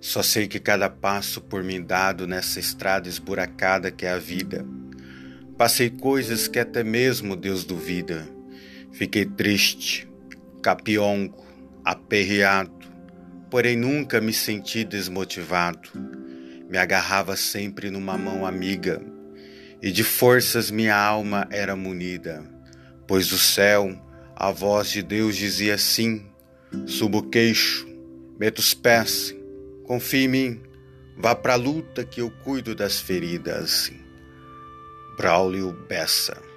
Só sei que cada passo por mim dado nessa estrada esburacada que é a vida, passei coisas que até mesmo Deus duvida. Fiquei triste, capiongo, aperreado, porém nunca me senti desmotivado. Me agarrava sempre numa mão amiga, e de forças minha alma era munida, pois do céu a voz de Deus dizia assim: subo o queixo, meto os pés, confie em mim, vá pra luta que eu cuido das feridas. Braulio Bessa